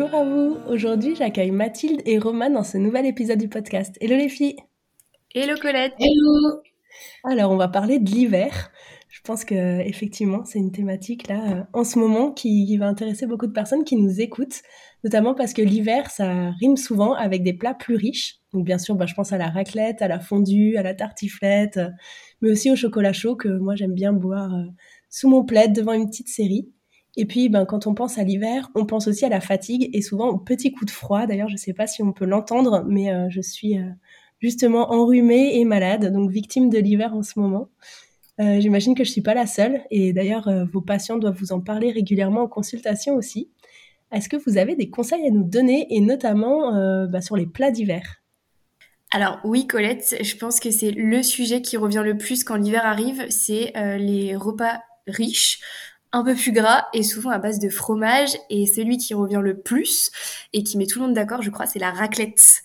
Bonjour à vous. Aujourd'hui, j'accueille Mathilde et Roman dans ce nouvel épisode du podcast. Hello les filles. Hello Colette. Hello. Alors, on va parler de l'hiver. Je pense que effectivement, c'est une thématique là euh, en ce moment qui, va intéresser beaucoup de personnes qui nous écoutent, notamment parce que l'hiver, ça rime souvent avec des plats plus riches. Donc bien sûr, bah, je pense à la raclette, à la fondue, à la tartiflette, euh, mais aussi au chocolat chaud que moi j'aime bien boire euh, sous mon plaid devant une petite série. Et puis, ben, quand on pense à l'hiver, on pense aussi à la fatigue et souvent aux petits coups de froid. D'ailleurs, je ne sais pas si on peut l'entendre, mais euh, je suis euh, justement enrhumée et malade, donc victime de l'hiver en ce moment. Euh, j'imagine que je ne suis pas la seule. Et d'ailleurs, vos patients doivent vous en parler régulièrement en consultation aussi. Est-ce que vous avez des conseils à nous donner, et notamment bah, sur les plats d'hiver? Alors oui Colette, je pense que c'est le sujet qui revient le plus quand l'hiver arrive, c'est les repas riches un peu plus gras et souvent à base de fromage. Et celui qui revient le plus et qui met tout le monde d'accord, je crois, c'est la raclette.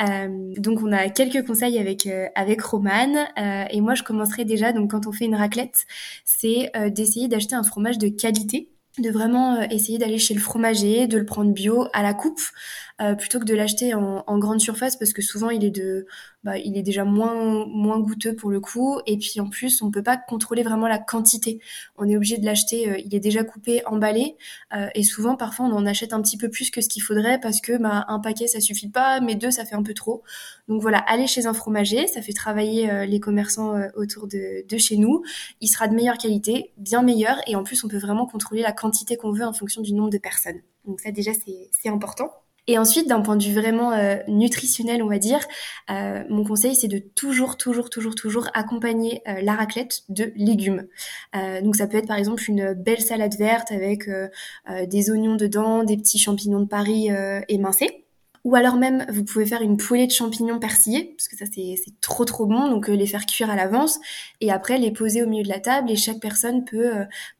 Euh, donc on a quelques conseils avec euh, avec Roman euh, et moi je commencerai déjà donc quand on fait une raclette c'est d'essayer d'acheter un fromage de qualité de vraiment essayer d'aller chez le fromager de le prendre bio à la coupe euh, plutôt que de l'acheter en, en, grande surface parce que souvent il est de bah, il est déjà moins moins goûteux pour le coup. Et puis en plus on peut pas contrôler vraiment la quantité. On est obligé de l'acheter euh, il est déjà coupé emballé. Euh, et souvent parfois on en achète un petit peu plus que ce qu'il faudrait parce que bah, un paquet ça suffit pas mais deux ça fait un peu trop. Donc voilà aller chez un fromager ça fait travailler les commerçants autour de, de chez nous. Il sera de meilleure qualité bien meilleur. Et en plus on peut vraiment contrôler la quantité qu'on veut en fonction du nombre de personnes. Donc ça déjà c'est important et ensuite, d'un point de vue vraiment euh, nutritionnel, on va dire, euh, mon conseil, c'est de toujours, toujours, toujours, toujours accompagner euh, la raclette de légumes. donc ça peut être par exemple une belle salade verte avec des oignons dedans, des petits champignons de Paris émincés. Ou alors même, vous pouvez faire une poêlée de champignons persillés, parce que ça c'est trop trop bon, donc les faire cuire à l'avance, et après les poser au milieu de la table, et chaque personne peut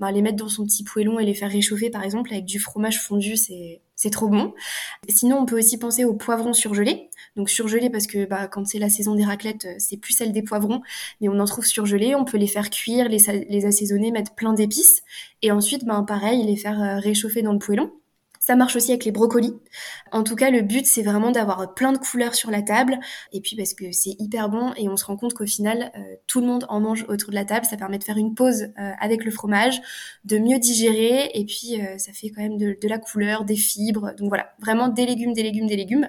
ben, les mettre dans son petit poêlon et les faire réchauffer par exemple avec du fromage fondu, c'est c'est trop bon. Sinon, on peut aussi penser aux poivrons surgelés. Donc surgelés parce que bah, quand c'est la saison des raclettes, euh, c'est plus celle des poivrons, mais on en trouve surgelés. On peut les faire cuire, les, les assaisonner, mettre plein d'épices, et ensuite, bah, pareil, les faire euh, réchauffer dans le poêlon. Ça marche aussi avec les brocolis. En tout cas, le but, c'est vraiment d'avoir plein de couleurs sur la table. Et puis, parce que c'est hyper bon et on se rend compte qu'au final, euh, tout le monde en mange autour de la table. Ça permet de faire une pause euh, avec le fromage, de mieux digérer. Et puis, euh, ça fait quand même de, de, la couleur, des fibres. Donc voilà, vraiment des légumes, des légumes, des légumes.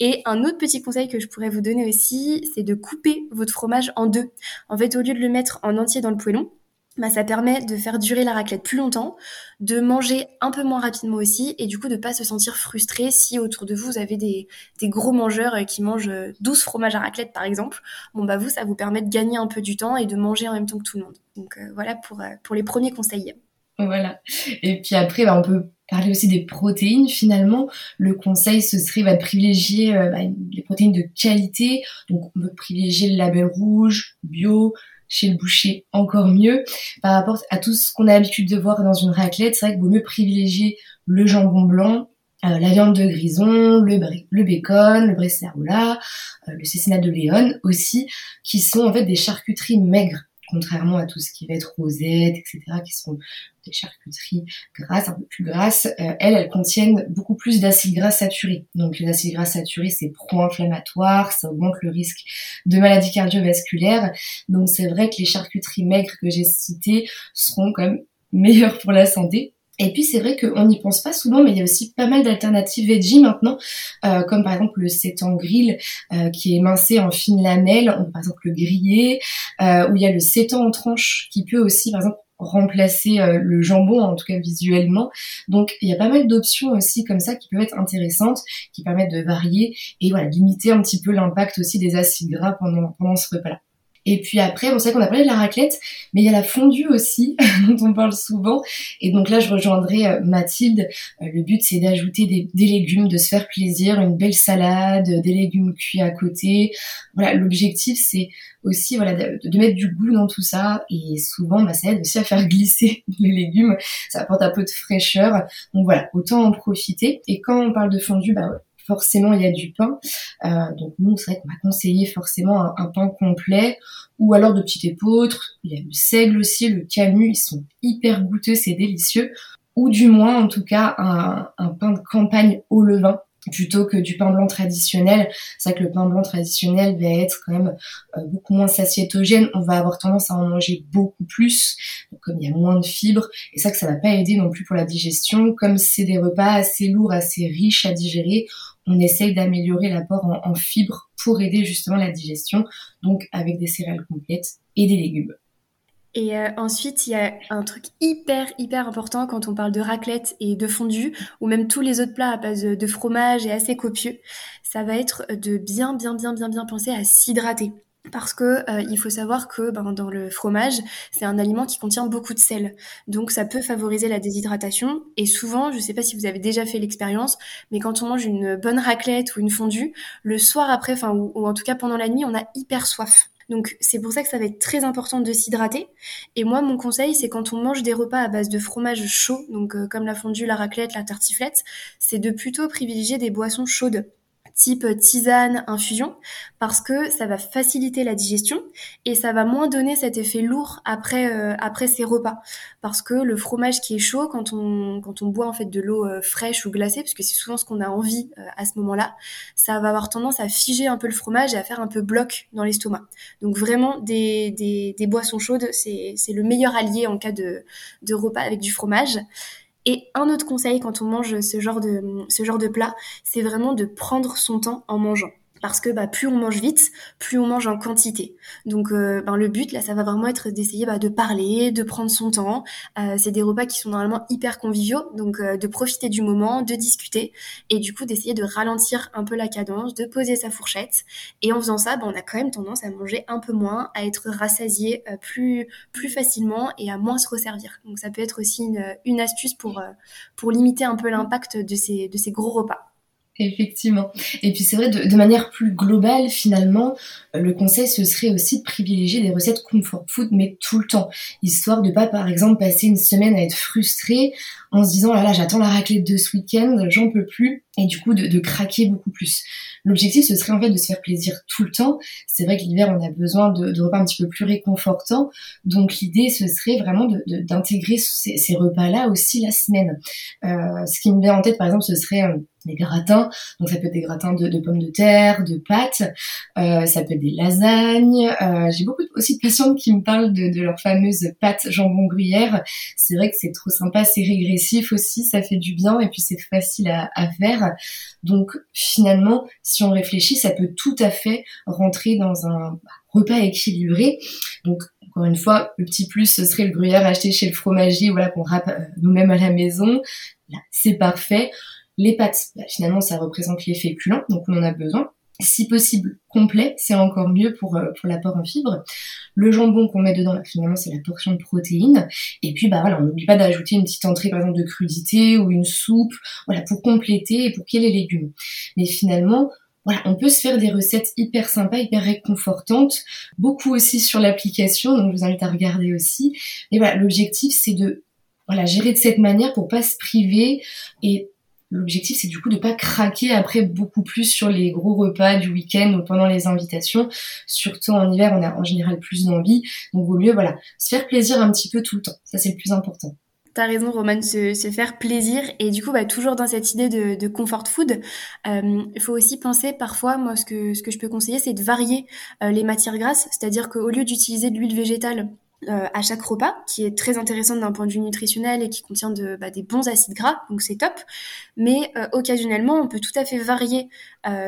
Et un autre petit conseil que je pourrais vous donner aussi, c'est de couper votre fromage en deux. En fait, au lieu de le mettre en entier dans le poêlon, bah, ça permet de faire durer la raclette plus longtemps, de manger un peu moins rapidement aussi, et du coup de pas se sentir frustré si autour de vous, vous avez des, gros mangeurs euh, qui mangent 12 euh, fromages à raclette par exemple. Bon bah vous, ça vous permet de gagner un peu du temps et de manger en même temps que tout le monde. Donc euh, voilà pour, pour les premiers conseils. Voilà. Et puis après, bah, on peut parler aussi des protéines. Finalement, le conseil, ce serait bah, de privilégier bah, les protéines de qualité. Donc on peut privilégier le label rouge, bio, chez le boucher encore mieux. Par rapport à tout ce qu'on a l'habitude de voir dans une raclette, c'est vrai qu'il vaut mieux privilégier le jambon blanc, euh, la viande de grison, le, bacon, le bresseroula, euh, le cécinat de Léon aussi, qui sont en fait des charcuteries maigres contrairement à tout ce qui va être rosette, etc., qui sont des charcuteries grasses, un peu plus grasses, euh, elles, elles contiennent beaucoup plus d'acides gras saturés. Donc les acides gras saturés, c'est pro-inflammatoire, ça augmente le risque de maladies cardiovasculaires. Donc c'est vrai que les charcuteries maigres que j'ai citées seront quand même meilleures pour la santé. Et puis c'est vrai qu'on n'y pense pas souvent, mais il y a aussi pas mal d'alternatives veggie maintenant, euh, comme par exemple le sétan grill euh, qui est émincé en fines lamelles, par exemple le grillé, euh, où il y a le sétan en tranches qui peut aussi par exemple remplacer euh, le jambon, en tout cas visuellement. Donc il y a pas mal d'options aussi comme ça qui peuvent être intéressantes, qui permettent de varier et voilà limiter un petit peu l'impact aussi des acides gras pendant, pendant ce repas-là. Et puis après, bon, c'est qu'on a parlé de la raclette, mais il y a la fondue aussi, dont on parle souvent. Et donc là, je rejoindrai euh, Mathilde. Euh, le but, c'est d'ajouter des, légumes, de se faire plaisir, une belle salade, des légumes cuits à côté. Voilà, l'objectif, c'est aussi voilà de, de, mettre du goût dans tout ça. Et souvent, bah, ça aide aussi à faire glisser les légumes. Ça apporte un peu de fraîcheur. Donc voilà, autant en profiter. Et quand on parle de fondue, bah forcément il y a du pain. Euh, donc nous, c'est vrai qu'on va conseiller forcément un, pain complet ou alors de petites épeautres. Il y a le seigle aussi, le camus, ils sont hyper goûteux, c'est délicieux. Ou du moins, en tout cas, un, pain de campagne au levain plutôt que du pain blanc traditionnel. C'est vrai que le pain blanc traditionnel va être quand même euh, beaucoup moins satiétogène. On va avoir tendance à en manger beaucoup plus, comme il y a moins de fibres. Et ça que ça va pas aider non plus pour la digestion. Comme c'est des repas assez lourds, assez riches à digérer, on essaye d'améliorer l'apport en, fibres pour aider justement la digestion. Donc avec des céréales complètes et des légumes. Et euh, ensuite, il y a un truc hyper, hyper important quand on parle de raclette et de fondue, ou même tous les autres plats à base de fromage et assez copieux, ça va être de bien, bien, bien, bien, bien penser à s'hydrater. Parce que euh, il faut savoir que ben, dans le fromage, c'est un aliment qui contient beaucoup de sel. Donc ça peut favoriser la déshydratation. Et souvent, je ne sais pas si vous avez déjà fait l'expérience, mais quand on mange une bonne raclette ou une fondue, le soir après, enfin ou en tout cas pendant la nuit, on a hyper soif. Donc c'est pour ça que ça va être très important de s'hydrater. Et moi, mon conseil, c'est quand on mange des repas à base de fromage chaud, donc euh, comme la fondue, la raclette, la tartiflette, c'est de plutôt privilégier des boissons chaudes type tisane, infusion, parce que ça va faciliter la digestion et ça va moins donner cet effet lourd après euh, après ces repas. Parce que le fromage qui est chaud, quand on quand on boit en fait de l'eau euh, fraîche ou glacée, parce que c'est souvent ce qu'on a envie euh, à ce moment-là, ça va avoir tendance à figer un peu le fromage et à faire un peu bloc dans l'estomac. Donc vraiment des, des, des boissons chaudes, c'est c'est le meilleur allié en cas de de repas avec du fromage. Et un autre conseil quand on mange ce genre de, ce genre de plat, c'est vraiment de prendre son temps en mangeant parce que bah, plus on mange vite, plus on mange en quantité. Donc euh, ben, le but là, ça va vraiment être d'essayer bah, de parler, de prendre son temps. Euh, c'est des repas qui sont normalement hyper conviviaux, donc euh, de profiter du moment, de discuter et du coup d'essayer de ralentir un peu la cadence, de poser sa fourchette. Et en faisant ça, bah, on a quand même tendance à manger un peu moins, à être rassasié plus plus facilement et à moins se resservir. Donc ça peut être aussi une, une astuce pour pour limiter un peu l'impact de ces de ces gros repas. Effectivement. Et puis c'est vrai, de, de, manière plus globale, finalement, le conseil, ce serait aussi de privilégier des recettes comfort food, mais tout le temps. Histoire de pas, par exemple, passer une semaine à être frustré en se disant, là là, j'attends la raclette de ce week-end, j'en peux plus, et du coup de, de craquer beaucoup plus. L'objectif, ce serait en fait de se faire plaisir tout le temps. C'est vrai que l'hiver, on a besoin de, de, repas un petit peu plus réconfortants. Donc l'idée, ce serait vraiment d'intégrer ces, ces repas-là aussi la semaine. Euh, ce qui me vient en tête, par exemple, ce serait des gratins. Donc ça peut être des gratins de, pommes de terre, de pâtes, euh, ça peut être des lasagnes. Euh, J'ai beaucoup aussi de patientes qui me parlent de, de leurs fameuses pâtes jambon gruyère. C'est vrai que c'est trop sympa, c'est régressif aussi, ça fait du bien et puis c'est facile à, à, faire. Donc finalement, si on réfléchit, ça peut tout à fait rentrer dans un repas équilibré. Donc encore une fois, le petit plus, ce serait le gruyère acheté chez le fromager, voilà qu'on râpe euh, nous-mêmes à la maison. Là, c'est parfait. Les pâtes, bah, finalement, ça représente les féculents, donc on en a besoin. Si possible, complet, c'est encore mieux pour, euh, pour l'apport en fibres. Le jambon qu'on met dedans, finalement, c'est la portion de protéines. Et puis, bah voilà, on n'oublie pas d'ajouter une petite entrée, par exemple, de crudité ou une soupe, voilà, pour compléter et pour qu'il y ait les légumes. Mais finalement, voilà, on peut se faire des recettes hyper sympas, hyper réconfortantes, beaucoup aussi sur l'application, donc je vous invite à regarder aussi. Mais voilà, l'objectif c'est de voilà, gérer de cette manière pour pas se priver et L'objectif, c'est du coup de pas craquer après beaucoup plus sur les gros repas du week-end ou pendant les invitations. Surtout en hiver, on a en général plus d'envie. Donc, vaut mieux, voilà, se faire plaisir un petit peu tout le temps. Ça, c'est le plus important. T'as raison, Roman, se, faire plaisir. Et du coup, bah, toujours dans cette idée de, de comfort food, euh, il faut aussi penser parfois, moi, ce que, ce que je peux conseiller, c'est de varier euh, les matières grasses. C'est-à-dire qu'au lieu d'utiliser de l'huile végétale euh, à chaque repas, qui est très intéressante d'un point de vue nutritionnel et qui contient de, bah, des bons acides gras, donc c'est top. Mais euh, occasionnellement, on peut tout à fait varier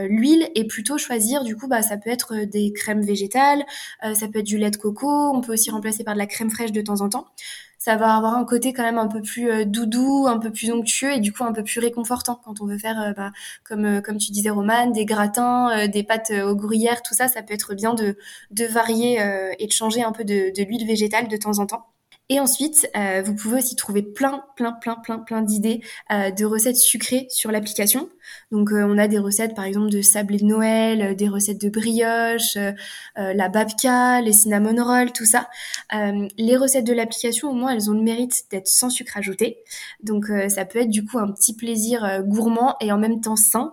l'huile et plutôt choisir du coup bah ça peut être des crèmes végétales, ça peut être du lait de coco, on peut aussi remplacer par de la crème fraîche de temps en temps ça va avoir un côté quand même un peu plus euh, doudou, un peu plus onctueux et du coup un peu plus réconfortant quand on veut faire, euh, bah, comme euh, comme tu disais Romane, des gratins, des pâtes aux gruyères, tout ça, ça peut être bien de de varier et de changer un peu de, de l'huile végétale de temps en temps. Et ensuite, vous pouvez aussi trouver plein, plein, plein, plein, plein d'idées de recettes sucrées sur l'application. Donc, euh, on a des recettes, par exemple, de sablé de Noël, des recettes de brioche, la babka, les cinnamon rolls, tout ça. les recettes de l'application, au moins, elles ont le mérite d'être sans sucre ajouté. Donc, ça peut être du coup un petit plaisir gourmand et en même temps sain.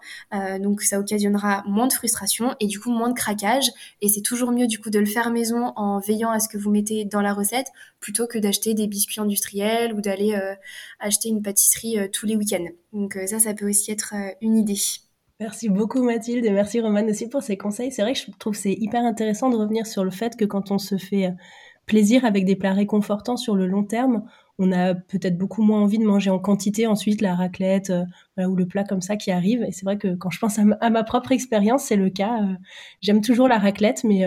donc, ça occasionnera moins de frustration et du coup moins de craquage. Et c'est toujours mieux du coup de le faire maison en veillant à ce que vous mettez dans la recette plutôt que d'acheter des biscuits industriels ou d'aller euh, acheter une pâtisserie euh, tous les week-ends. Donc euh, ça, ça peut aussi être une idée. Merci beaucoup Mathilde et merci Romane aussi pour ces conseils. C'est vrai que je trouve c'est hyper intéressant de revenir sur le fait que quand on se fait plaisir avec des plats réconfortants sur le long terme, on a peut-être beaucoup moins envie de manger en quantité ensuite la raclette ou le plat comme ça qui arrive. Et c'est vrai que quand je pense à ma, propre expérience, c'est le cas. J'aime toujours la raclette, mais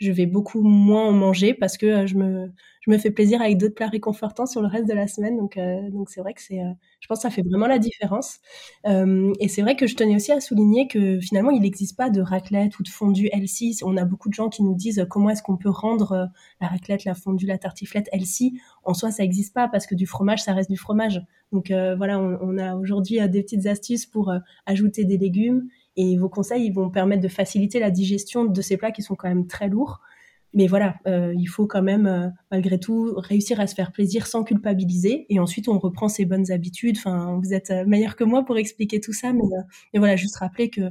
je vais beaucoup moins en manger parce que je me je me fais plaisir avec d'autres plats réconfortants sur le reste de la semaine. Donc, euh, donc c'est vrai que c'est, euh, je pense que ça fait vraiment la différence. Euh, et c'est vrai que je tenais aussi à souligner que finalement, il n'existe pas de raclette ou de fondue healthy. On a beaucoup de gens qui nous disent comment est-ce qu'on peut rendre la raclette, la fondue, la tartiflette healthy. En soi, ça n'existe pas parce que du fromage, ça reste du fromage. Donc voilà, on, on a aujourd'hui des petites astuces pour ajouter des légumes. Et vos conseils, ils vont permettre de faciliter la digestion de ces plats qui sont quand même très lourds mais voilà, euh, il faut quand même, euh, malgré tout, réussir à se faire plaisir sans culpabiliser. Et ensuite, on reprend ses bonnes habitudes. Enfin, vous êtes euh, meilleur que moi pour expliquer tout ça, mais, mais voilà, juste rappeler que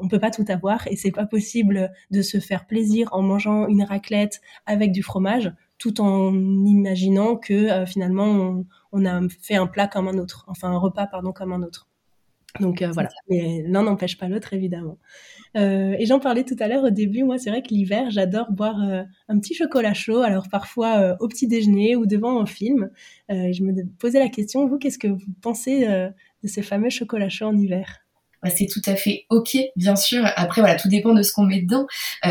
on peut pas tout avoir et c'est pas possible de se faire plaisir en mangeant une raclette avec du fromage, tout en imaginant que finalement on, on, a fait un plat comme un autre, enfin un repas pardon comme un autre. Donc voilà, mais l'un n'empêche pas l'autre évidemment. Euh, et j'en parlais tout à l'heure au début, moi c'est vrai que l'hiver j'adore boire euh, un petit chocolat chaud, alors parfois euh, au petit déjeuner ou devant un film. je me posais la question, vous qu'est-ce que vous pensez de ces fameux chocolats chauds en hiver? C'est tout à fait ok, bien sûr. Après, voilà, tout dépend de ce qu'on met dedans.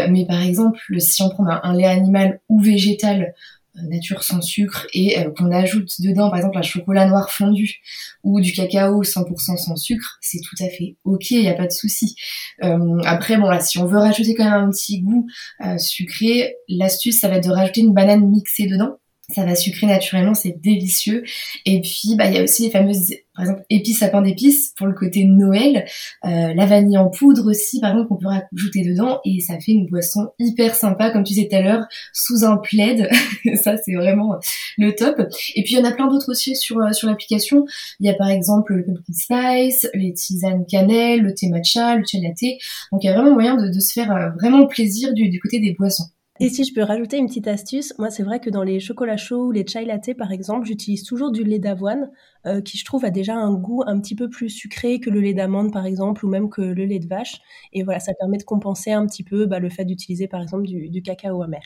mais par exemple, si on prend un lait animal ou végétal, nature sans sucre et euh, qu'on ajoute dedans par exemple un chocolat noir fondu ou du cacao 100% sans sucre, c'est tout à fait ok, il n'y a pas de souci. Euh, après bon là, si on veut rajouter quand même un petit goût euh, sucré, l'astuce ça va être de rajouter une banane mixée dedans ça va sucrer naturellement, c'est délicieux. Et puis, bah, il y a aussi les fameuses, par exemple, épices sapin d'épices pour le côté Noël, euh, la vanille en poudre aussi, par exemple, qu'on peut rajouter dedans, et ça fait une boisson hyper sympa, comme tu disais tout à l'heure, sous un plaid. ça, c'est vraiment le top. Et puis, il y en a plein d'autres aussi sur euh, sur l'application. Il y a par exemple le pumpkin spice, les tisanes cannelle, le thé matcha, le latte. Donc, il y a vraiment moyen de, de se faire euh, vraiment plaisir du, du côté des boissons. Et si je peux rajouter une petite astuce, moi c'est vrai que dans les chocolats chauds ou les chai latte par exemple, j'utilise toujours du lait d'avoine euh, qui je trouve a déjà un goût un petit peu plus sucré que le lait d'amande par exemple ou même que le lait de vache. Et voilà, ça permet de compenser un petit peu bah, le fait d'utiliser par exemple du, cacao amer.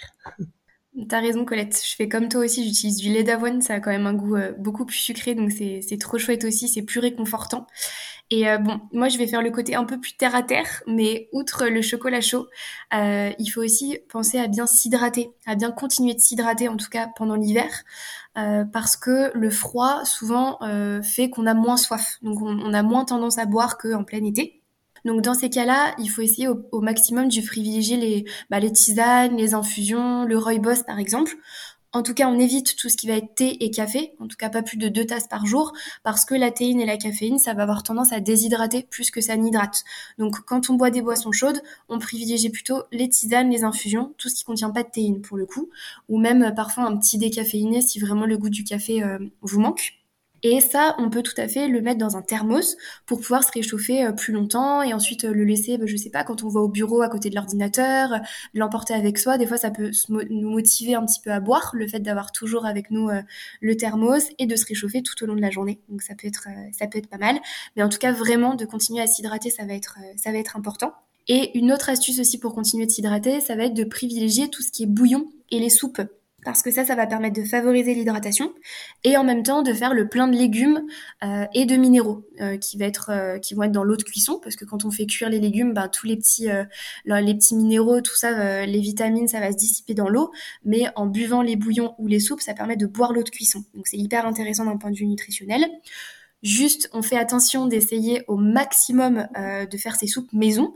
T'as raison Colette, je fais comme toi aussi, j'utilise du lait d'avoine, ça a quand même un goût euh, beaucoup plus sucré, donc c'est trop chouette aussi, c'est plus réconfortant. Et euh, bon, moi je vais faire le côté un peu plus terre à terre, mais outre le chocolat chaud, euh, il faut aussi penser à bien s'hydrater, à bien continuer de s'hydrater en tout cas pendant l'hiver, euh, parce que le froid souvent fait qu'on a moins soif, donc on, a moins tendance à boire qu'en plein été. Donc dans ces cas-là, il faut essayer au, maximum de privilégier les, bah, les tisanes, les infusions, le rooibos par exemple, en tout cas, on évite tout ce qui va être thé et café, en tout cas pas plus de deux tasses par jour, parce que la théine et la caféine, ça va avoir tendance à déshydrater plus que ça n'hydrate. Donc quand on boit des boissons chaudes, on privilégie plutôt les tisanes, les infusions, tout ce qui contient pas de théine pour le coup, ou même euh, parfois un petit décaféiné si vraiment le goût du café euh, vous manque. Et ça, on peut tout à fait le mettre dans un thermos pour pouvoir se réchauffer euh, plus longtemps et ensuite euh, le laisser, bah, je sais pas, quand on va au bureau à côté de l'ordinateur, l'emporter avec soi. Des fois, ça peut nous motiver un petit peu à boire, le fait d'avoir toujours avec nous euh, le thermos et de se réchauffer tout au long de la journée. Donc ça peut être, ça peut être pas mal. Mais en tout cas, vraiment de continuer à s'hydrater, ça va être, ça va être important. Et une autre astuce aussi pour continuer de s'hydrater, ça va être de privilégier tout ce qui est bouillon et les soupes parce que ça, ça va permettre de favoriser l'hydratation et en même temps de faire le plein de légumes euh, et de minéraux euh, euh, qui vont être dans l'eau de cuisson parce que quand on fait cuire les légumes, ben, tous les petits, les petits minéraux, tout ça, les vitamines, ça va se dissiper dans l'eau, mais en buvant les bouillons ou les soupes, ça permet de boire l'eau de cuisson. Donc c'est hyper intéressant d'un point de vue nutritionnel. Juste, on fait attention d'essayer au maximum euh, de faire ces soupes maison.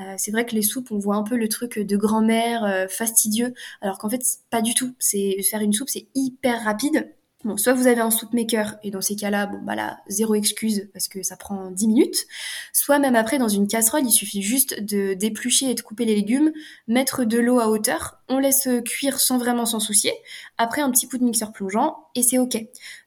Euh, c'est vrai que les soupes, on voit un peu le truc de grand-mère euh, fastidieux, alors qu'en fait, pas du tout. C'est faire une soupe, c'est hyper rapide. Bon, soit vous avez un soup maker, et dans ces cas-là, bon, bah là, zéro excuse, parce que ça prend 10 minutes. Soit même après, dans une casserole, il suffit juste de d'éplucher et de couper les légumes, mettre de l'eau à hauteur, on laisse cuire sans vraiment s'en soucier. Après, un petit coup de mixeur plongeant, et c'est ok.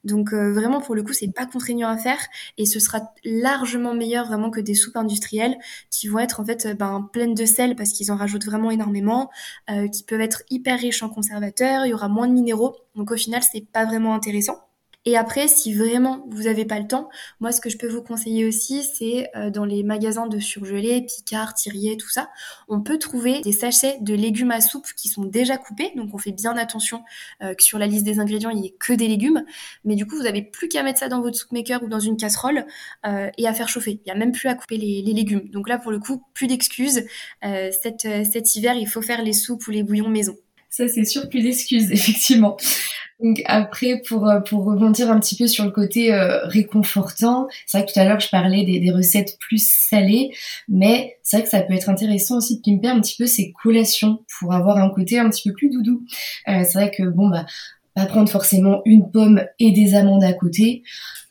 Donc, euh, vraiment, pour le coup, c'est pas contraignant à faire, et ce sera largement meilleur vraiment que des soupes industrielles, qui vont être en fait ben, pleines de sel, parce qu'ils en rajoutent vraiment énormément, euh, qui peuvent être hyper riches en conservateurs, il y aura moins de minéraux, donc au final, c'est pas vraiment intéressant. Et après, si vraiment vous n'avez pas le temps, moi ce que je peux vous conseiller aussi, c'est euh, dans les magasins de surgelés, Picard, Thirier, tout ça, on peut trouver des sachets de légumes à soupe qui sont déjà coupés. Donc on fait bien attention euh, que sur la liste des ingrédients, il n'y ait que des légumes. Mais du coup, vous n'avez plus qu'à mettre ça dans votre soup maker ou dans une casserole euh, et à faire chauffer. Il n'y a même plus à couper les, les, légumes. Donc là, pour le coup, plus d'excuses. cet, cet hiver, il faut faire les soupes ou les bouillons maison. Ça, c'est sûr, plus d'excuses, effectivement. Donc après, pour, euh, pour rebondir un petit peu sur le côté euh, réconfortant, c'est vrai que tout à l'heure, je parlais des, recettes plus salées, mais c'est vrai que ça peut être intéressant aussi de pimper un petit peu ces collations pour avoir un côté un petit peu plus doudou. Euh, c'est vrai que, bon, bah, pas prendre forcément une pomme et des amandes à côté,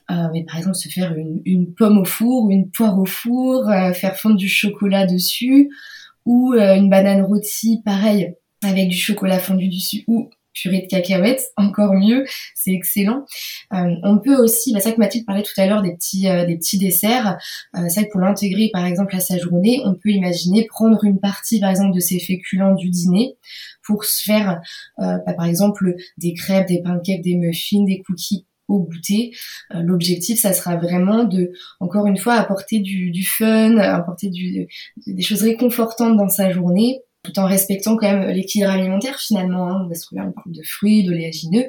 euh, mais par exemple se faire une, une, pomme au four ou une poire au four, faire fondre du chocolat dessus, ou une banane rôtie, pareil, avec du chocolat fondu dessus ou purée de cacahuètes, encore mieux, c'est excellent. Euh, on peut aussi, bah, ça que Mathilde parlait tout à l'heure des petits euh, des petits desserts, euh, ça pour l'intégrer par exemple à sa journée, on peut imaginer prendre une partie par exemple de ces féculents du dîner pour se faire bah, par exemple des crêpes, des pancakes, des muffins, des cookies au goûter. L'objectif, ça sera vraiment de, encore une fois, apporter du, fun, apporter des choses réconfortantes dans sa journée tout en respectant quand même l'équilibre alimentaire finalement. Hein, parce que là, on parle de fruits, d'oléagineux,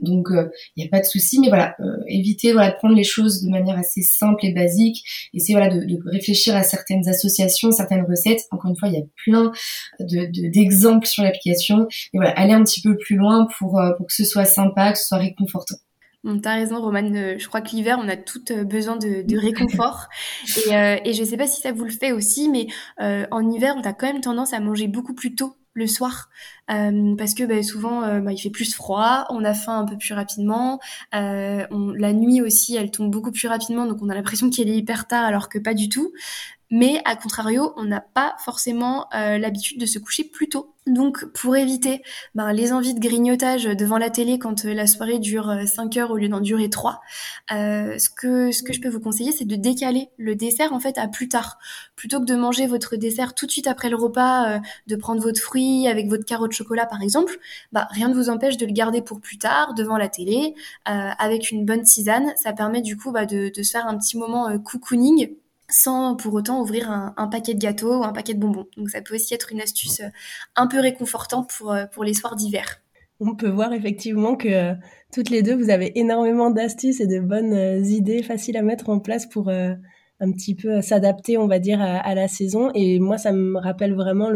donc il euh, n'y a pas de souci. Mais voilà, euh, éviter voilà de prendre les choses de manière assez simple et basique. Essayer voilà de, de réfléchir à certaines associations, certaines recettes. Encore une fois, il y a plein de d'exemples sur l'application. Et voilà, aller un petit peu plus loin pour euh, pour que ce soit sympa, que ce soit réconfortant. T'as raison, Romane. Euh, je crois que l'hiver, on a tout euh, besoin de, de réconfort. et, euh, et je sais pas si ça vous le fait aussi, mais euh, en hiver, on a quand même tendance à manger beaucoup plus tôt le soir euh, parce que bah, souvent bah, il fait plus froid, on a faim un peu plus rapidement, euh, on, la nuit aussi elle tombe beaucoup plus rapidement donc on a l'impression qu'elle est hyper tard alors que pas du tout. Mais à contrario, on n'a pas forcément euh, l'habitude de se coucher plus tôt. Donc pour éviter ben, les envies de grignotage devant la télé quand euh, la soirée dure 5 euh, heures au lieu d'en durer 3, euh, ce, que, ce que je peux vous conseiller, c'est de décaler le dessert en fait à plus tard. Plutôt que de manger votre dessert tout de suite après le repas, de prendre votre fruit avec votre carotte chocolat par exemple, bah, rien ne vous empêche de le garder pour plus tard devant la télé avec une bonne tisane. Ça permet du coup bah, de, de se faire un petit moment cocooning sans pour autant ouvrir un, paquet de gâteaux ou un paquet de bonbons. Donc ça peut aussi être une astuce euh, un peu réconfortante pour, euh, pour les soirs d'hiver. On peut voir effectivement que euh, toutes les deux, vous avez énormément d'astuces et de bonnes idées faciles à mettre en place pour un petit peu s'adapter, on va dire, à, la saison. Et moi, ça me rappelle vraiment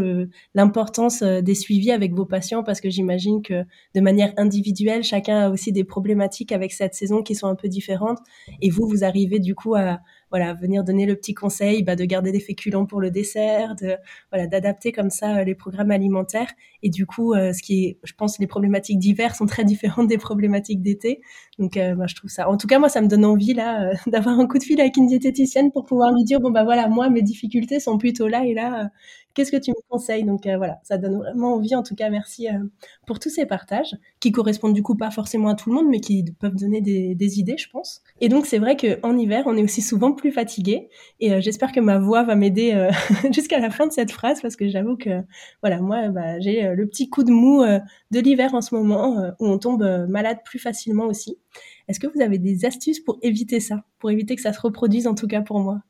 l'importance des suivis avec vos patients parce que j'imagine que de manière individuelle, chacun a aussi des problématiques avec cette saison qui sont un peu différentes. Et vous, vous arrivez du coup à, voilà, venir donner le petit conseil bah, de garder des féculents pour le dessert, de voilà, d'adapter comme ça euh, les programmes alimentaires. Et du coup, euh, ce qui est, je pense, les problématiques d'hiver sont très différentes des problématiques d'été. Donc, euh, bah, je trouve ça. En tout cas, moi, ça me donne envie là d'avoir un coup de fil avec une diététicienne pour pouvoir lui dire bon bah voilà, moi, mes difficultés sont plutôt là et là Qu'est-ce que tu me conseilles? Donc euh, voilà, ça donne vraiment envie. En tout cas, merci euh, pour tous ces partages qui correspondent du coup pas forcément à tout le monde, mais qui peuvent donner des, idées, je pense. Et donc c'est vrai qu'en hiver, on est aussi souvent plus fatigué. Et euh, j'espère que ma voix va m'aider jusqu'à la fin de cette phrase parce que j'avoue que voilà, moi, bah, j'ai le petit coup de mou de l'hiver en ce moment où on tombe malade plus facilement aussi. Est-ce que vous avez des astuces pour éviter ça, pour éviter que ça se reproduise en tout cas pour moi?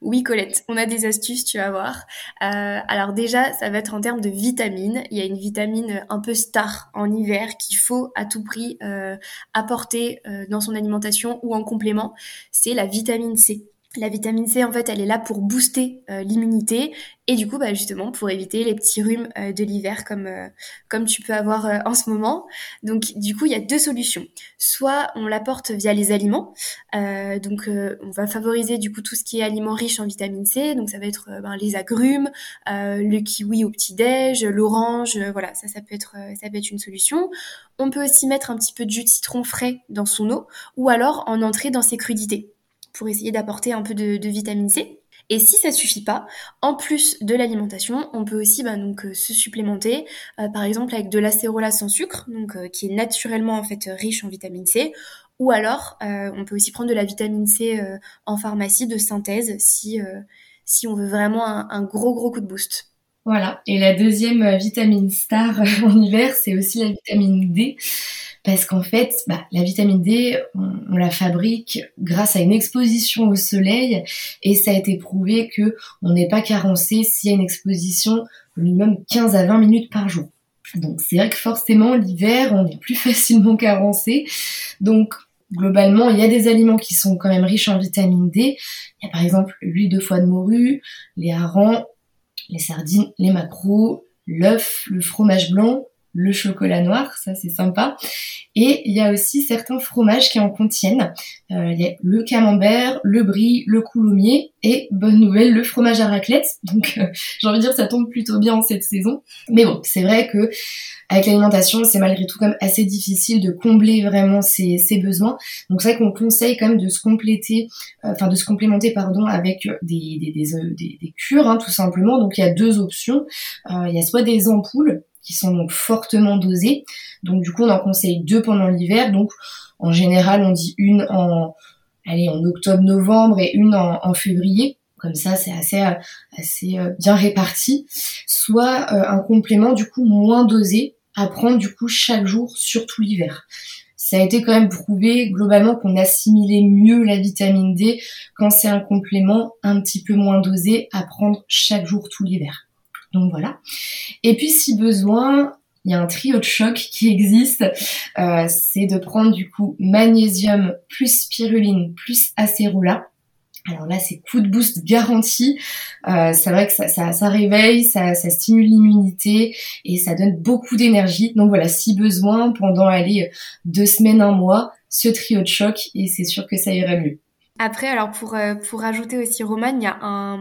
Oui, Colette, on a des astuces, tu vas voir. Euh, alors déjà, ça va être en termes de vitamines. Il y a une vitamine un peu star en hiver qu'il faut à tout prix euh, apporter euh, dans son alimentation ou en complément. C'est la vitamine C. La vitamine C, en fait, elle est là pour booster euh, l'immunité et du coup, bah, justement, pour éviter les petits rhumes euh, de l'hiver comme euh, comme tu peux avoir en ce moment. Donc, du coup, il y a deux solutions. Soit on l'apporte via les aliments, donc on va favoriser du coup tout ce qui est aliments riches en vitamine C. Donc, ça va être ben, les agrumes, le kiwi au petit déj, l'orange. voilà, ça, ça peut être ça peut être une solution. On peut aussi mettre un petit peu de jus de citron frais dans son eau, ou alors en entrée dans ses crudités pour essayer d'apporter un peu de, vitamine C. Et si ça suffit pas, en plus de l'alimentation, on peut aussi bah, donc euh, se supplémenter, euh, par exemple avec de l'acérolase sans sucre, donc euh, qui est naturellement en fait riche en vitamine C, ou alors on peut aussi prendre de la vitamine C en pharmacie de synthèse si si on veut vraiment un, un, gros gros coup de boost. Voilà. Et la deuxième vitamine star en hiver, c'est aussi la vitamine D parce qu'en fait, bah, la vitamine D, on, la fabrique grâce à une exposition au soleil, et ça a été prouvé que on n'est pas carencé s'il y a une exposition au minimum 15 à 20 minutes par jour. Donc c'est vrai que forcément l'hiver, on est plus facilement carencé. Donc globalement, il y a des aliments qui sont quand même riches en vitamine D. Il y a par exemple l'huile de foie de morue, les harengs, les sardines, les maquereaux, l'œuf, le fromage blanc, le chocolat noir, ça c'est sympa. Et il y a aussi certains fromages qui en contiennent. Euh, il y a le camembert, le brie, le coulommiers et, bonne nouvelle, le fromage à raclette. Donc euh, j'ai envie de dire ça tombe plutôt bien en cette saison. Mais bon, c'est vrai que avec l'alimentation, c'est malgré tout quand même assez difficile de combler vraiment ses, besoins. Donc c'est vrai qu'on conseille quand même de se compléter, euh, enfin de se complémenter pardon avec des, des, des, des, cures hein, tout simplement. Donc il y a deux options. il y a soit des ampoules qui sont donc fortement dosées. Donc du coup, on en conseille deux pendant l'hiver. Donc en général, on dit une en allez en octobre-novembre et une en, février. Comme ça, c'est assez assez euh, bien réparti. Soit euh, un complément du coup moins dosé à prendre du coup chaque jour, surtout l'hiver. Ça a été quand même prouvé globalement qu'on assimilait mieux la vitamine D quand c'est un complément un petit peu moins dosé à prendre chaque jour tout l'hiver. Donc voilà. Et puis si besoin, il y a un trio de choc qui existe. Euh, c'est de prendre du coup magnésium plus spiruline plus acérola. Alors là, c'est coup de boost garanti. Euh, c'est vrai que ça, ça, réveille, ça, ça stimule l'immunité et ça donne beaucoup d'énergie. Donc voilà, si besoin, pendant aller deux semaines, un mois, ce trio de choc et c'est sûr que ça irait mieux. Après, alors pour euh, pour ajouter aussi Roman, il y a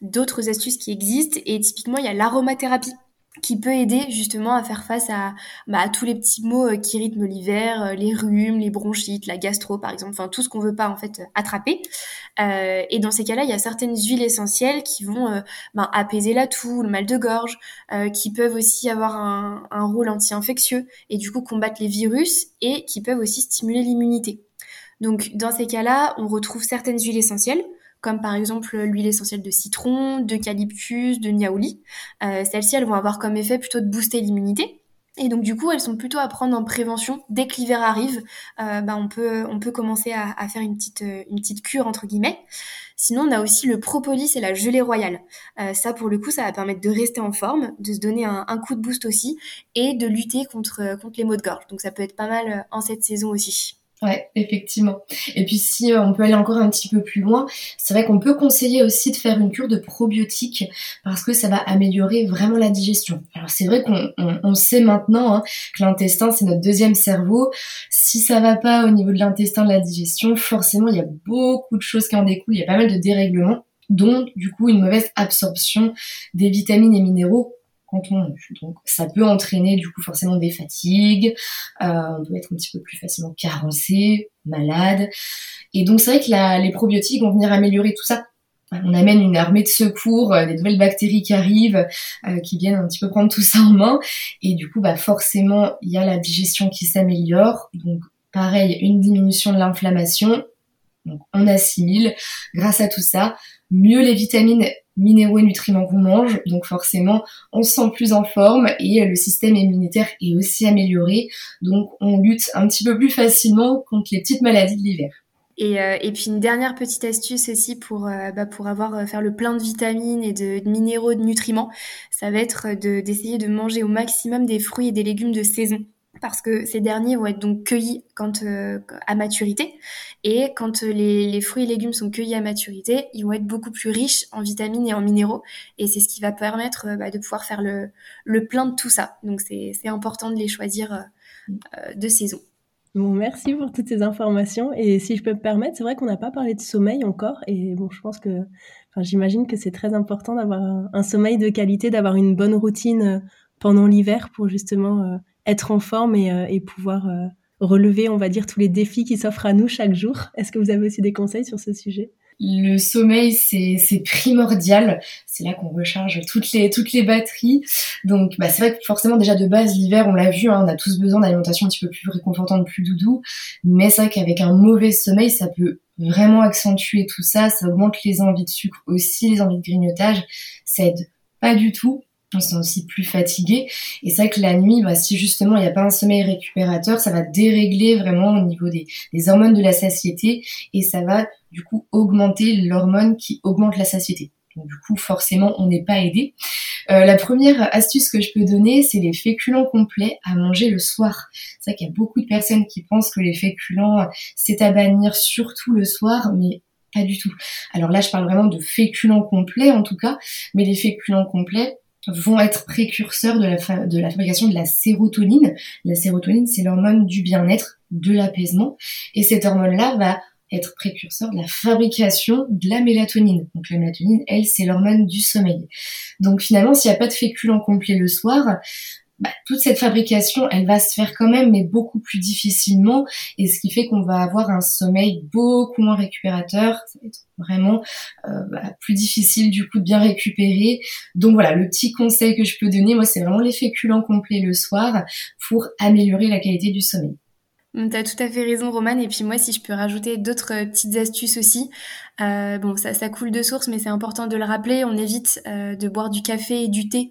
d'autres astuces qui existent et typiquement il y a l'aromathérapie qui peut aider justement à faire face à, bah, à tous les petits maux euh, qui rythment l'hiver, euh, les rhumes, les bronchites, la gastro par exemple, enfin tout ce qu'on veut pas en fait attraper. Euh, et dans ces cas-là, il y a certaines huiles essentielles qui vont bah, apaiser la toux, le mal de gorge, qui peuvent aussi avoir un, un rôle anti-infectieux et du coup combattre les virus et qui peuvent aussi stimuler l'immunité. Donc dans ces cas-là, on retrouve certaines huiles essentielles, comme par exemple l'huile essentielle de citron, d'eucalyptus, de niaouli. Euh, Celles-ci, elles vont avoir comme effet plutôt de booster l'immunité. Et donc du coup, elles sont plutôt à prendre en prévention. Dès que l'hiver arrive, euh, bah, on peut on peut commencer à, faire une petite une petite cure entre guillemets. Sinon, on a aussi le propolis et la gelée royale. Euh, ça, pour le coup, ça va permettre de rester en forme, de se donner un, un, coup de boost aussi, et de lutter contre contre les maux de gorge. Donc ça peut être pas mal en cette saison aussi. Ouais, effectivement. Et puis si euh, on peut aller encore un petit peu plus loin, c'est vrai qu'on peut conseiller aussi de faire une cure de probiotiques parce que ça va améliorer vraiment la digestion. Alors c'est vrai qu'on on, sait maintenant hein, que l'intestin c'est notre deuxième cerveau. Si ça va pas au niveau de l'intestin de la digestion, forcément il y a beaucoup de choses qui en découlent. Il y a pas mal de dérèglements, dont du coup une mauvaise absorption des vitamines et minéraux donc ça peut entraîner du coup forcément des fatigues, euh, on peut être un petit peu plus facilement carencé, malade. Et donc c'est vrai que les probiotiques vont venir améliorer tout ça. On amène une armée de secours, euh, des nouvelles bactéries qui arrivent, euh, qui viennent un petit peu prendre tout ça en main. Et du coup, bah forcément, il y a la digestion qui s'améliore. Donc pareil, une diminution de l'inflammation. Donc on assimile grâce à tout ça mieux les vitamines minéraux et nutriments qu'on mange. Donc forcément, on se sent plus en forme et le système immunitaire est aussi amélioré. Donc on lutte un petit peu plus facilement contre les petites maladies de l'hiver. Et, euh, et, puis une dernière petite astuce aussi pour euh, bah, pour avoir euh, faire le plein de vitamines et de, de minéraux, de nutriments, ça va être de d'essayer de manger au maximum des fruits et des légumes de saison parce que ces derniers vont être donc cueillis quand à maturité et quand les, les, fruits et légumes sont cueillis à maturité, ils vont être beaucoup plus riches en vitamines et en minéraux et c'est ce qui va permettre bah, de pouvoir faire le, le plein de tout ça. Donc c'est important de les choisir de saison. Bon, merci pour toutes ces informations. Et si je peux me permettre, c'est vrai qu'on n'a pas parlé de sommeil encore. Et bon, je pense que, enfin, j'imagine que c'est très important d'avoir un, sommeil de qualité, d'avoir une bonne routine euh, pendant l'hiver pour justement euh, être en forme et, euh, et pouvoir relever, on va dire, tous les défis qui s'offrent à nous chaque jour. Est-ce que vous avez aussi des conseils sur ce sujet? Le sommeil, c'est primordial. C'est là qu'on recharge toutes les toutes les batteries. Donc, bah, c'est vrai que forcément déjà de base l'hiver, on l'a vu, hein, on a tous besoin d'alimentation un petit peu plus réconfortante, plus doudou. Mais c'est vrai qu'avec un mauvais sommeil, ça peut vraiment accentuer tout ça. Ça augmente les envies de sucre aussi, les envies de grignotage. Ça aide pas du tout on se sent aussi plus fatigué. Et c'est vrai que la nuit, bah, si justement il n'y a pas un sommeil récupérateur, ça va dérégler vraiment au niveau des, hormones de la satiété et ça va du coup augmenter l'hormone qui augmente la satiété. Donc du coup, forcément, on n'est pas aidé. Euh, la première astuce que je peux donner, c'est les féculents complets à manger le soir. C'est vrai qu'il y a beaucoup de personnes qui pensent que les féculents, c'est à bannir surtout le soir, mais pas du tout. Alors là, je parle vraiment de féculents complets en tout cas, mais les féculents complets, vont être précurseurs de la, de la fabrication de la sérotonine. La sérotonine, c'est l'hormone du bien-être, de l'apaisement. Et cette hormone-là va être précurseur de la fabrication de la mélatonine. Donc la mélatonine, elle, c'est l'hormone du sommeil. Donc finalement, s'il n'y a pas de féculent complet le soir, bah, toute cette fabrication, elle va se faire quand même, mais beaucoup plus difficilement, et ce qui fait qu'on va avoir un sommeil beaucoup moins récupérateur. Ça va être vraiment euh, bah, plus difficile du coup de bien récupérer. Donc voilà, le petit conseil que je peux donner, moi, c'est vraiment les féculents complets le soir pour améliorer la qualité du sommeil. Mm, t'as tout à fait raison, Romane. Et puis moi, si je peux rajouter d'autres euh, petites astuces aussi, euh, bon, ça, ça coule de source, mais c'est important de le rappeler. On évite de boire du café et du thé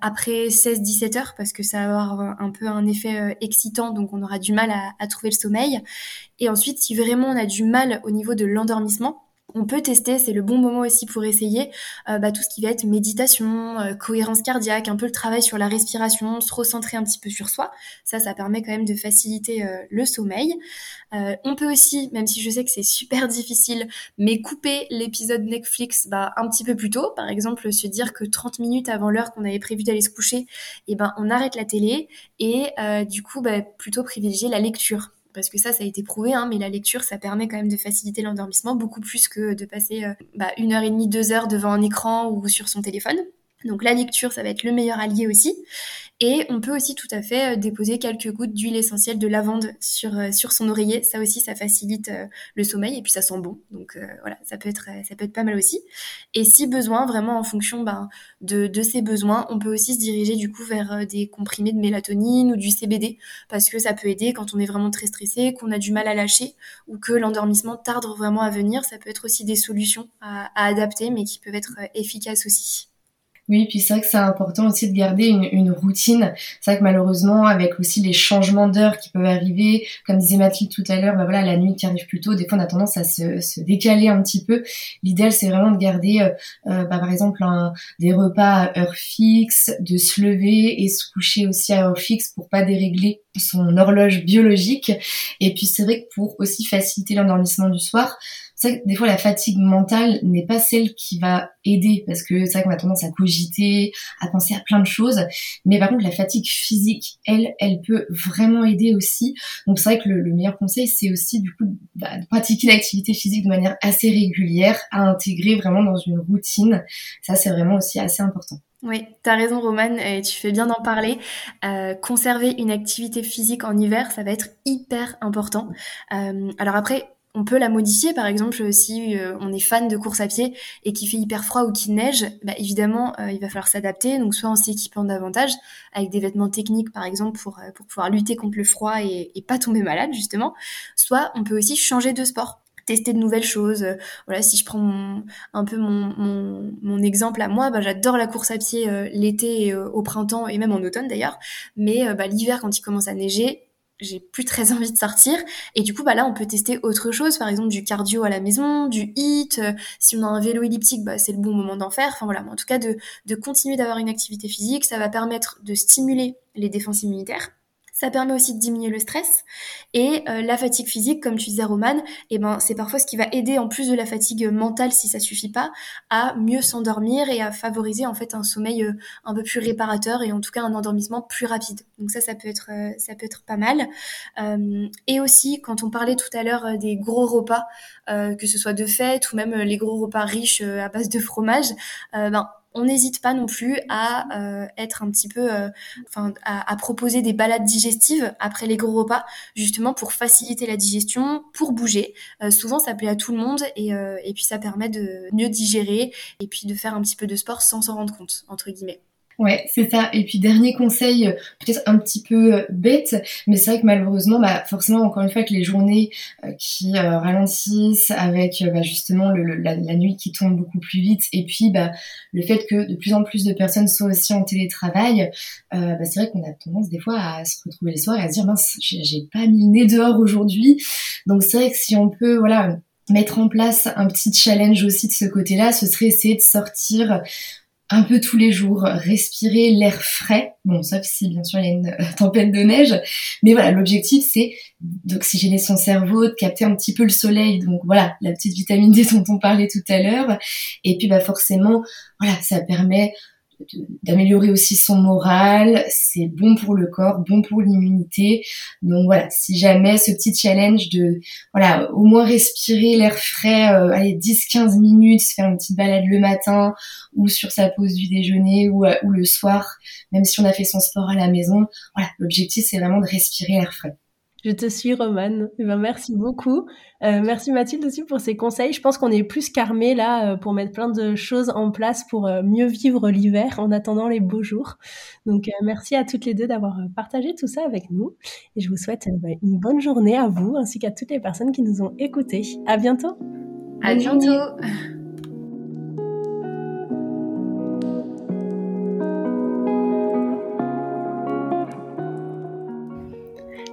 après 16-17 heures parce que ça va avoir un peu un effet euh, excitant, donc on aura du mal à, à trouver le sommeil. Et ensuite, si vraiment on a du mal au niveau de l'endormissement, on peut tester, c'est le bon moment aussi pour essayer euh, bah, tout ce qui va être méditation, euh, cohérence cardiaque, un peu le travail sur la respiration, se recentrer un petit peu sur soi. Ça, ça permet quand même de faciliter euh, le sommeil. on peut aussi, même si je sais que c'est super difficile, mais couper l'épisode Netflix bah, un petit peu plus tôt. Par exemple, se dire que 30 minutes avant l'heure qu'on avait prévu d'aller se coucher, eh ben, on arrête la télé et du coup, bah, plutôt privilégier la lecture parce que ça, ça a été prouvé, hein, mais la lecture, ça permet quand même de faciliter l'endormissement beaucoup plus que de passer euh, bah, une heure et demie, deux heures devant un écran ou sur son téléphone. Donc la lecture, ça va être le meilleur allié aussi. Et on peut aussi tout à fait euh, déposer quelques gouttes d'huile essentielle de lavande sur, euh, sur son oreiller. Ça aussi, ça facilite euh, le sommeil et puis ça sent bon. Donc voilà, ça peut, être, ça peut être pas mal aussi. Et si besoin, vraiment en fonction ben, de, de ses besoins, on peut aussi se diriger du coup vers des comprimés de mélatonine ou du CBD parce que ça peut aider quand on est vraiment très stressé, qu'on a du mal à lâcher ou que l'endormissement tarde vraiment à venir. Ça peut être aussi des solutions à, à adapter mais qui peuvent être efficaces aussi. Oui, puis c'est vrai que c'est important aussi de garder une, une routine. C'est vrai que malheureusement, avec aussi les changements d'heure qui peuvent arriver, comme disait Mathilde tout à l'heure, bah voilà, la nuit qui arrive plus tôt, des fois on a tendance à se, se décaler un petit peu. L'idéal, c'est vraiment de garder, euh, euh, bah, par exemple, des repas à heure fixe, de se lever et se coucher aussi à heure fixe pour pas dérégler son horloge biologique. Et puis c'est vrai que pour aussi faciliter l'endormissement du soir, c'est que des fois la fatigue mentale n'est pas celle qui va aider parce que c'est vrai qu'on a tendance à cogiter, à penser à plein de choses. Mais par contre la fatigue physique, elle, elle peut vraiment aider aussi. Donc c'est vrai que le, meilleur conseil c'est aussi du coup bah, de pratiquer l'activité physique de manière assez régulière, à intégrer vraiment dans une routine. Ça c'est vraiment aussi assez important. Oui, tu as raison Romane, et tu fais bien d'en parler. Euh, conserver une activité physique en hiver, ça va être hyper important. Euh, alors après, on peut la modifier, par exemple, si euh, on est fan de course à pied et qu'il fait hyper froid ou qu'il neige, bah, évidemment, euh, il va falloir s'adapter. Donc, soit en s'équipant davantage avec des vêtements techniques, par exemple, pour, euh, pour pouvoir lutter contre le froid et, et, pas tomber malade, justement. Soit on peut aussi changer de sport tester de nouvelles choses. Voilà, si je prends un peu mon, mon, mon, exemple à moi, bah, j'adore la course à pied l'été, au printemps et même en automne d'ailleurs. Mais bah, l'hiver, quand il commence à neiger, j'ai plus très envie de sortir. Et du coup, bah là, on peut tester autre chose, par exemple du cardio à la maison, du hit. Euh, si on a un vélo elliptique, bah, c'est le bon moment d'en faire. Enfin voilà, en tout cas, de, de continuer d'avoir une activité physique, ça va permettre de stimuler les défenses immunitaires ça permet aussi de diminuer le stress et euh, la fatigue physique, comme tu disais Romane, eh ben c'est parfois ce qui va aider en plus de la fatigue mentale si ça suffit pas à mieux s'endormir et à favoriser en fait un sommeil euh, un peu plus réparateur et en tout cas un endormissement plus rapide. Donc ça, ça peut être euh, ça peut être pas mal. et aussi quand on parlait tout à l'heure des gros repas, que ce soit de fête ou même les gros repas riches à base de fromage, ben on n'hésite pas non plus à euh, euh, à, proposer des balades digestives après les gros repas, justement pour faciliter la digestion, pour bouger. Euh, souvent, ça plaît à tout le monde et, et puis ça permet de mieux digérer et puis de faire un petit peu de sport sans s'en rendre compte, entre guillemets. Ouais, c'est ça. Et puis dernier conseil, euh, peut-être un petit peu euh, bête, mais c'est vrai que malheureusement, bah, forcément, encore une fois, avec les journées euh, qui ralentissent, avec bah, justement la, nuit qui tombe beaucoup plus vite, et puis bah, le fait que de plus en plus de personnes soient aussi en télétravail, bah, c'est vrai qu'on a tendance des fois à se retrouver les soirs et à se dire mince, j'ai pas mis le nez dehors aujourd'hui. Donc c'est vrai que si on peut, voilà, mettre en place un petit challenge aussi de ce côté-là, ce serait essayer de sortir un peu tous les jours, respirer l'air frais, bon sauf si bien sûr il y a une euh, tempête de neige, mais voilà l'objectif c'est d'oxygéner son cerveau, de capter un petit peu le soleil, donc voilà la petite vitamine D dont on parlait tout à l'heure, et puis bah forcément voilà ça permet d'améliorer aussi son moral, c'est bon pour le corps, bon pour l'immunité. Donc voilà, si jamais ce petit challenge de voilà, au moins respirer l'air frais euh, allez 10 15 minutes, faire une petite balade le matin ou sur sa pause du déjeuner ou, euh, ou le soir, même si on a fait son sport à la maison, voilà, l'objectif c'est vraiment de respirer l'air frais. Je te suis, Romane. Eh ben, merci beaucoup. Euh, merci Mathilde aussi pour ces conseils. Je pense qu'on est plus qu'armé là euh, pour mettre plein de choses en place pour euh, mieux vivre l'hiver en attendant les beaux jours. Donc merci à toutes les deux d'avoir partagé tout ça avec nous. Et je vous souhaite bah, une bonne journée à vous ainsi qu'à toutes les personnes qui nous ont écoutés. À bientôt. À bientôt.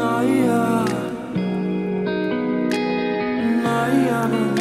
Naya. Naya Naya.